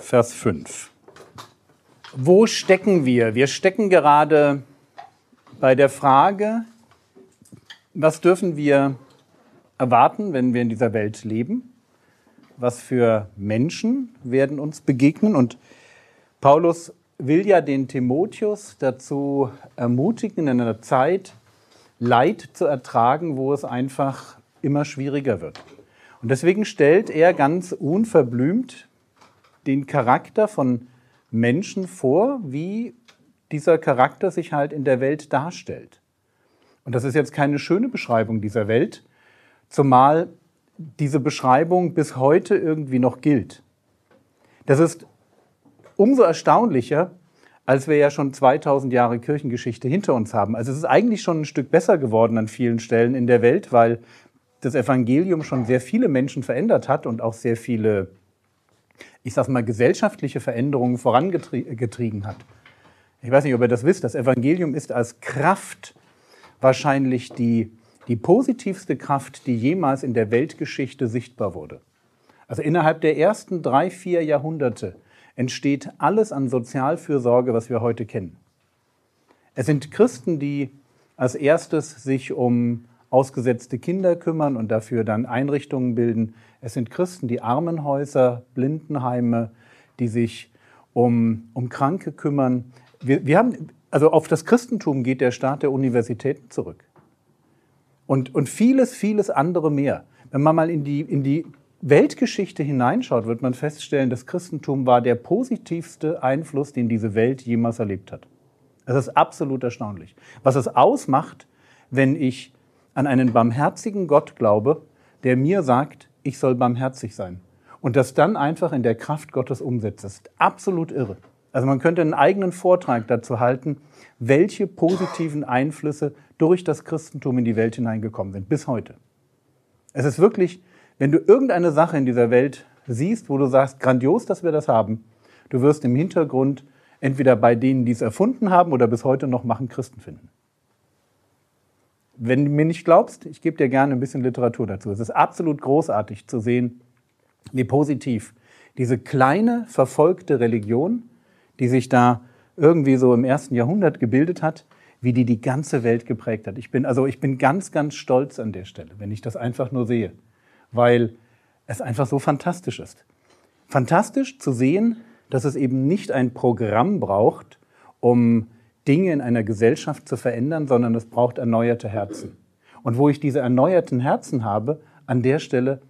Vers 5. Wo stecken wir? Wir stecken gerade bei der Frage, was dürfen wir erwarten, wenn wir in dieser Welt leben? Was für Menschen werden uns begegnen? Und Paulus will ja den Timotheus dazu ermutigen, in einer Zeit Leid zu ertragen, wo es einfach immer schwieriger wird. Und deswegen stellt er ganz unverblümt den Charakter von Menschen vor, wie dieser Charakter sich halt in der Welt darstellt. Und das ist jetzt keine schöne Beschreibung dieser Welt, zumal diese Beschreibung bis heute irgendwie noch gilt. Das ist umso erstaunlicher, als wir ja schon 2000 Jahre Kirchengeschichte hinter uns haben. Also es ist eigentlich schon ein Stück besser geworden an vielen Stellen in der Welt, weil das Evangelium schon sehr viele Menschen verändert hat und auch sehr viele ich sag mal, gesellschaftliche Veränderungen vorangetrieben hat. Ich weiß nicht, ob ihr das wisst, das Evangelium ist als Kraft wahrscheinlich die, die positivste Kraft, die jemals in der Weltgeschichte sichtbar wurde. Also innerhalb der ersten drei, vier Jahrhunderte entsteht alles an Sozialfürsorge, was wir heute kennen. Es sind Christen, die als erstes sich um ausgesetzte Kinder kümmern und dafür dann Einrichtungen bilden. Es sind Christen, die Armenhäuser, Blindenheime, die sich um, um Kranke kümmern. Wir, wir haben, also auf das Christentum geht der Staat der Universitäten zurück. Und, und vieles, vieles andere mehr. Wenn man mal in die, in die Weltgeschichte hineinschaut, wird man feststellen, das Christentum war der positivste Einfluss, den diese Welt jemals erlebt hat. Das ist absolut erstaunlich. Was es ausmacht, wenn ich an einen barmherzigen Gott glaube, der mir sagt, ich soll barmherzig sein. Und das dann einfach in der Kraft Gottes umsetzt. Das ist absolut irre. Also man könnte einen eigenen Vortrag dazu halten, welche positiven Einflüsse durch das Christentum in die Welt hineingekommen sind, bis heute. Es ist wirklich, wenn du irgendeine Sache in dieser Welt siehst, wo du sagst, grandios, dass wir das haben, du wirst im Hintergrund entweder bei denen, die es erfunden haben oder bis heute noch machen, Christen finden. Wenn du mir nicht glaubst, ich gebe dir gerne ein bisschen Literatur dazu. Es ist absolut großartig zu sehen, wie positiv diese kleine verfolgte Religion, die sich da irgendwie so im ersten Jahrhundert gebildet hat, wie die die ganze Welt geprägt hat. Ich bin also ich bin ganz ganz stolz an der Stelle, wenn ich das einfach nur sehe, weil es einfach so fantastisch ist. Fantastisch zu sehen, dass es eben nicht ein Programm braucht, um Dinge in einer Gesellschaft zu verändern, sondern es braucht erneuerte Herzen. Und wo ich diese erneuerten Herzen habe, an der Stelle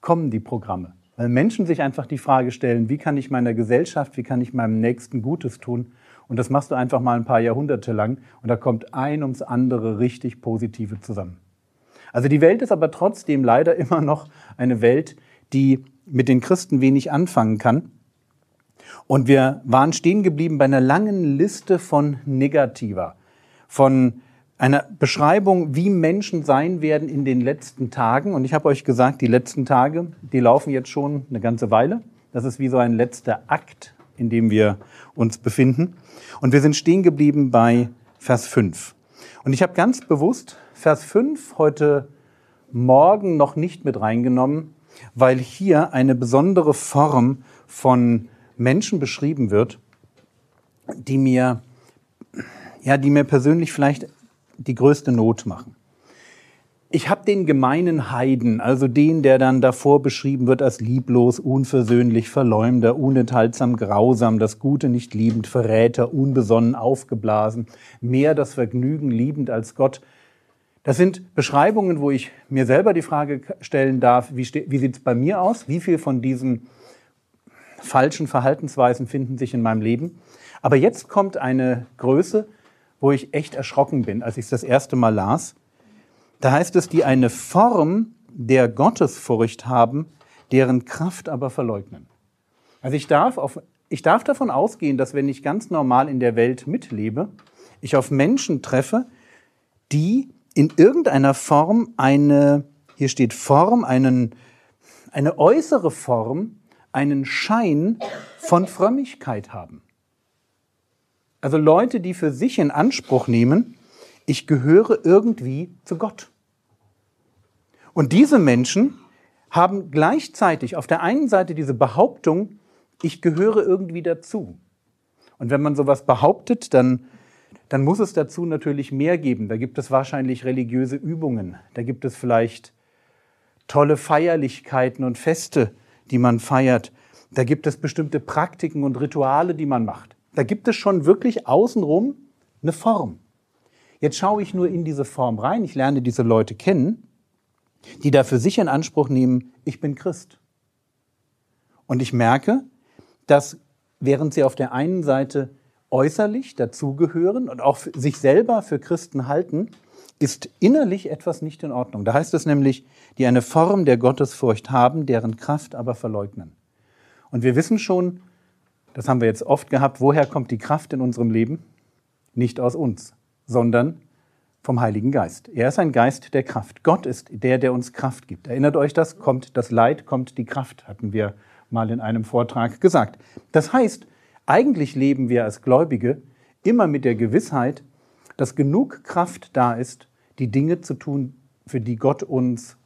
kommen die Programme. Weil Menschen sich einfach die Frage stellen, wie kann ich meiner Gesellschaft, wie kann ich meinem Nächsten Gutes tun? Und das machst du einfach mal ein paar Jahrhunderte lang und da kommt ein ums andere richtig Positive zusammen. Also die Welt ist aber trotzdem leider immer noch eine Welt, die mit den Christen wenig anfangen kann. Und wir waren stehen geblieben bei einer langen Liste von Negativer, von einer Beschreibung, wie Menschen sein werden in den letzten Tagen. Und ich habe euch gesagt, die letzten Tage, die laufen jetzt schon eine ganze Weile. Das ist wie so ein letzter Akt, in dem wir uns befinden. Und wir sind stehen geblieben bei Vers 5. Und ich habe ganz bewusst Vers 5 heute Morgen noch nicht mit reingenommen, weil hier eine besondere Form von Menschen beschrieben wird, die mir, ja, die mir persönlich vielleicht die größte Not machen. Ich habe den gemeinen Heiden, also den, der dann davor beschrieben wird als lieblos, unversöhnlich, verleumder, unenthaltsam, grausam, das Gute nicht liebend, Verräter, unbesonnen, aufgeblasen, mehr das Vergnügen liebend als Gott. Das sind Beschreibungen, wo ich mir selber die Frage stellen darf, wie, wie sieht es bei mir aus? Wie viel von diesen falschen Verhaltensweisen finden sich in meinem Leben. Aber jetzt kommt eine Größe, wo ich echt erschrocken bin, als ich es das erste Mal las. Da heißt es, die eine Form der Gottesfurcht haben, deren Kraft aber verleugnen. Also ich darf auf, ich darf davon ausgehen, dass wenn ich ganz normal in der Welt mitlebe, ich auf Menschen treffe, die in irgendeiner Form eine, hier steht Form, einen, eine äußere Form, einen Schein von Frömmigkeit haben. Also Leute, die für sich in Anspruch nehmen, ich gehöre irgendwie zu Gott. Und diese Menschen haben gleichzeitig auf der einen Seite diese Behauptung, ich gehöre irgendwie dazu. Und wenn man sowas behauptet, dann, dann muss es dazu natürlich mehr geben. Da gibt es wahrscheinlich religiöse Übungen. Da gibt es vielleicht tolle Feierlichkeiten und Feste, die man feiert. Da gibt es bestimmte Praktiken und Rituale, die man macht. Da gibt es schon wirklich außenrum eine Form. Jetzt schaue ich nur in diese Form rein. Ich lerne diese Leute kennen, die da für sich in Anspruch nehmen, ich bin Christ. Und ich merke, dass während sie auf der einen Seite äußerlich dazugehören und auch sich selber für Christen halten, ist innerlich etwas nicht in Ordnung. Da heißt es nämlich, die eine Form der Gottesfurcht haben, deren Kraft aber verleugnen. Und wir wissen schon, das haben wir jetzt oft gehabt, woher kommt die Kraft in unserem Leben? Nicht aus uns, sondern vom Heiligen Geist. Er ist ein Geist der Kraft. Gott ist der, der uns Kraft gibt. Erinnert euch das? Kommt das Leid, kommt die Kraft, hatten wir mal in einem Vortrag gesagt. Das heißt, eigentlich leben wir als Gläubige immer mit der Gewissheit, dass genug Kraft da ist, die Dinge zu tun, für die Gott uns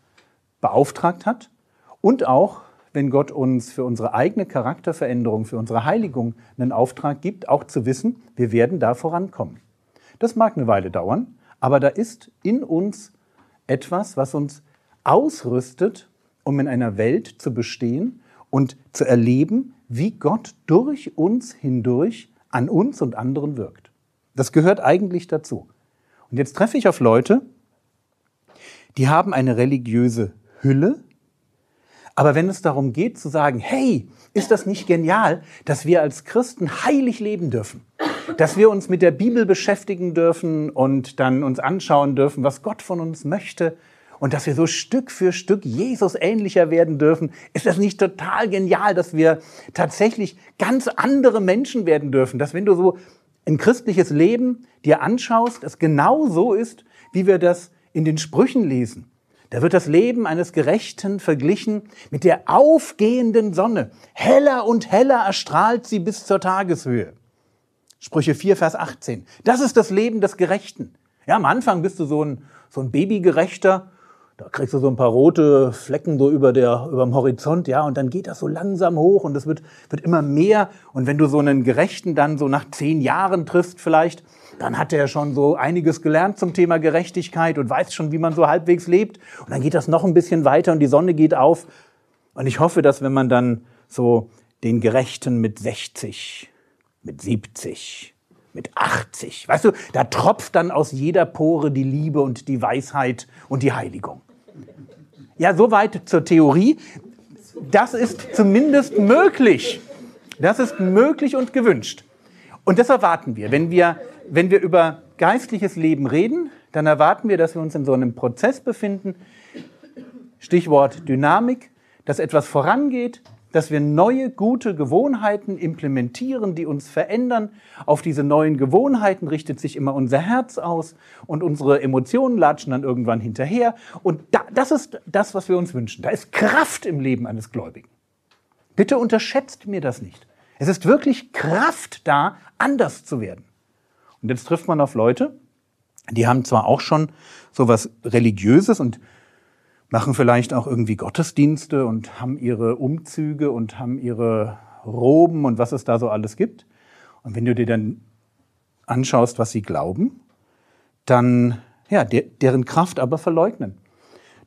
beauftragt hat und auch, wenn Gott uns für unsere eigene Charakterveränderung, für unsere Heiligung einen Auftrag gibt, auch zu wissen, wir werden da vorankommen. Das mag eine Weile dauern, aber da ist in uns etwas, was uns ausrüstet, um in einer Welt zu bestehen und zu erleben, wie Gott durch uns hindurch an uns und anderen wirkt. Das gehört eigentlich dazu. Und jetzt treffe ich auf Leute, die haben eine religiöse Hülle, aber wenn es darum geht zu sagen, hey, ist das nicht genial, dass wir als Christen heilig leben dürfen? Dass wir uns mit der Bibel beschäftigen dürfen und dann uns anschauen dürfen, was Gott von uns möchte und dass wir so Stück für Stück Jesus ähnlicher werden dürfen. Ist das nicht total genial, dass wir tatsächlich ganz andere Menschen werden dürfen? Dass wenn du so ein christliches Leben dir anschaust, es genau so ist, wie wir das in den Sprüchen lesen. Da wird das Leben eines Gerechten verglichen mit der aufgehenden Sonne. Heller und heller erstrahlt sie bis zur Tageshöhe. Sprüche 4, Vers 18. Das ist das Leben des Gerechten. Ja, am Anfang bist du so ein, so ein Babygerechter da kriegst du so ein paar rote Flecken so über, der, über dem Horizont, ja, und dann geht das so langsam hoch und es wird, wird immer mehr. Und wenn du so einen Gerechten dann so nach zehn Jahren triffst vielleicht, dann hat er schon so einiges gelernt zum Thema Gerechtigkeit und weiß schon, wie man so halbwegs lebt. Und dann geht das noch ein bisschen weiter und die Sonne geht auf. Und ich hoffe, dass wenn man dann so den Gerechten mit 60, mit 70, mit 80, weißt du, da tropft dann aus jeder Pore die Liebe und die Weisheit und die Heiligung. Ja, soweit zur Theorie. Das ist zumindest möglich. Das ist möglich und gewünscht. Und das erwarten wir. Wenn wir, wenn wir über geistliches Leben reden, dann erwarten wir, dass wir uns in so einem Prozess befinden. Stichwort Dynamik, dass etwas vorangeht, dass wir neue, gute Gewohnheiten implementieren, die uns verändern. Auf diese neuen Gewohnheiten richtet sich immer unser Herz aus und unsere Emotionen latschen dann irgendwann hinterher. Und da, das ist das, was wir uns wünschen. Da ist Kraft im Leben eines Gläubigen. Bitte unterschätzt mir das nicht. Es ist wirklich Kraft da, anders zu werden. Und jetzt trifft man auf Leute, die haben zwar auch schon so was Religiöses und machen vielleicht auch irgendwie Gottesdienste und haben ihre Umzüge und haben ihre Roben und was es da so alles gibt. Und wenn du dir dann anschaust, was sie glauben, dann, ja, der, deren Kraft aber verleugnen.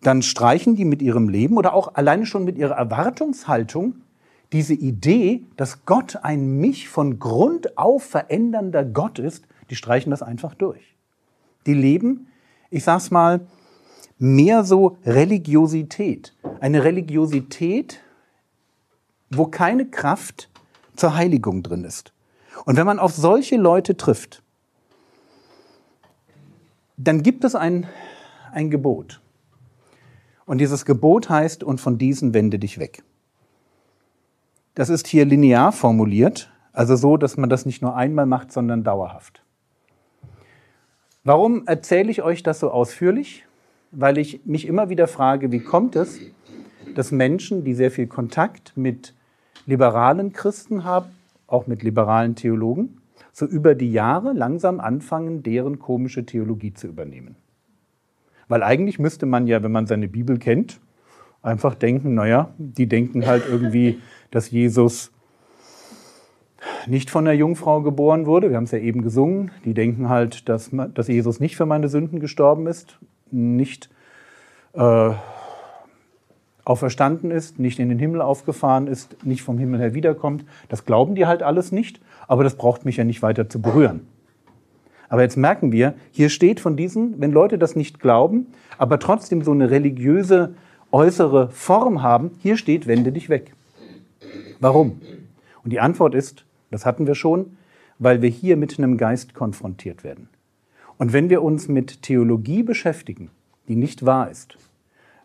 Dann streichen die mit ihrem Leben oder auch alleine schon mit ihrer Erwartungshaltung diese Idee, dass Gott ein mich von Grund auf verändernder Gott ist, die streichen das einfach durch. Die leben, ich sag's mal, mehr so Religiosität. Eine Religiosität, wo keine Kraft zur Heiligung drin ist. Und wenn man auf solche Leute trifft, dann gibt es ein, ein Gebot. Und dieses Gebot heißt, und von diesen wende dich weg. Das ist hier linear formuliert. Also so, dass man das nicht nur einmal macht, sondern dauerhaft. Warum erzähle ich euch das so ausführlich? Weil ich mich immer wieder frage, wie kommt es, dass Menschen, die sehr viel Kontakt mit liberalen Christen haben, auch mit liberalen Theologen, so über die Jahre langsam anfangen, deren komische Theologie zu übernehmen. Weil eigentlich müsste man ja, wenn man seine Bibel kennt, einfach denken, naja, die denken halt irgendwie, dass Jesus nicht von der Jungfrau geboren wurde. Wir haben es ja eben gesungen. Die denken halt, dass, dass Jesus nicht für meine Sünden gestorben ist, nicht äh, auferstanden ist, nicht in den Himmel aufgefahren ist, nicht vom Himmel her wiederkommt. Das glauben die halt alles nicht, aber das braucht mich ja nicht weiter zu berühren. Aber jetzt merken wir, hier steht von diesen, wenn Leute das nicht glauben, aber trotzdem so eine religiöse äußere Form haben, hier steht, wende dich weg. Warum? Und die Antwort ist, das hatten wir schon, weil wir hier mit einem Geist konfrontiert werden. Und wenn wir uns mit Theologie beschäftigen, die nicht wahr ist,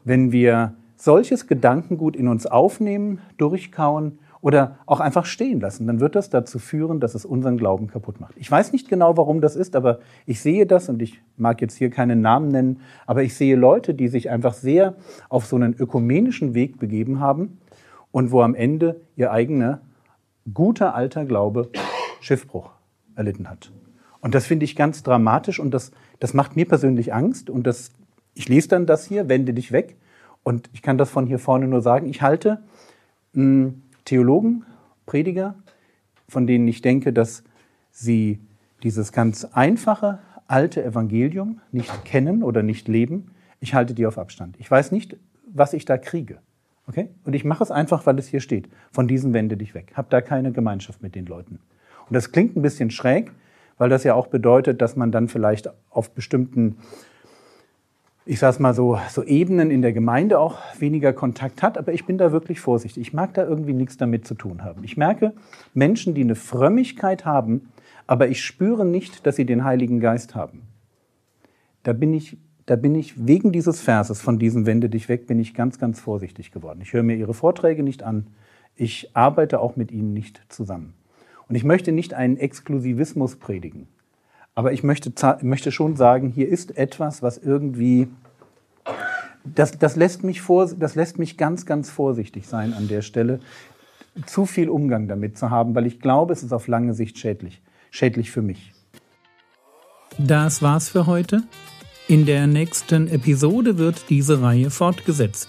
wenn wir solches Gedankengut in uns aufnehmen, durchkauen oder auch einfach stehen lassen, dann wird das dazu führen, dass es unseren Glauben kaputt macht. Ich weiß nicht genau, warum das ist, aber ich sehe das und ich mag jetzt hier keinen Namen nennen, aber ich sehe Leute, die sich einfach sehr auf so einen ökumenischen Weg begeben haben und wo am Ende ihr eigener guter alter Glaube Schiffbruch erlitten hat. Und das finde ich ganz dramatisch und das, das macht mir persönlich Angst und das, ich lese dann das hier, wende dich weg und ich kann das von hier vorne nur sagen, ich halte mh, hm, Theologen, Prediger, von denen ich denke, dass sie dieses ganz einfache, alte Evangelium nicht kennen oder nicht leben, ich halte die auf Abstand. Ich weiß nicht, was ich da kriege. Okay? Und ich mache es einfach, weil es hier steht. Von diesen wende dich weg. Hab da keine Gemeinschaft mit den Leuten. Und das klingt ein bisschen schräg, weil das ja auch bedeutet, dass man dann vielleicht auf bestimmten ich sage mal so, so Ebenen in der Gemeinde auch weniger Kontakt hat, aber ich bin da wirklich vorsichtig. Ich mag da irgendwie nichts damit zu tun haben. Ich merke Menschen, die eine Frömmigkeit haben, aber ich spüre nicht, dass sie den Heiligen Geist haben. Da bin ich, da bin ich wegen dieses Verses von diesem Wende dich weg, bin ich ganz, ganz vorsichtig geworden. Ich höre mir ihre Vorträge nicht an. Ich arbeite auch mit ihnen nicht zusammen. Und ich möchte nicht einen Exklusivismus predigen. Aber ich möchte, möchte schon sagen, hier ist etwas, was irgendwie, das, das, lässt mich vor, das lässt mich ganz, ganz vorsichtig sein an der Stelle, zu viel Umgang damit zu haben, weil ich glaube, es ist auf lange Sicht schädlich. Schädlich für mich. Das war's für heute. In der nächsten Episode wird diese Reihe fortgesetzt.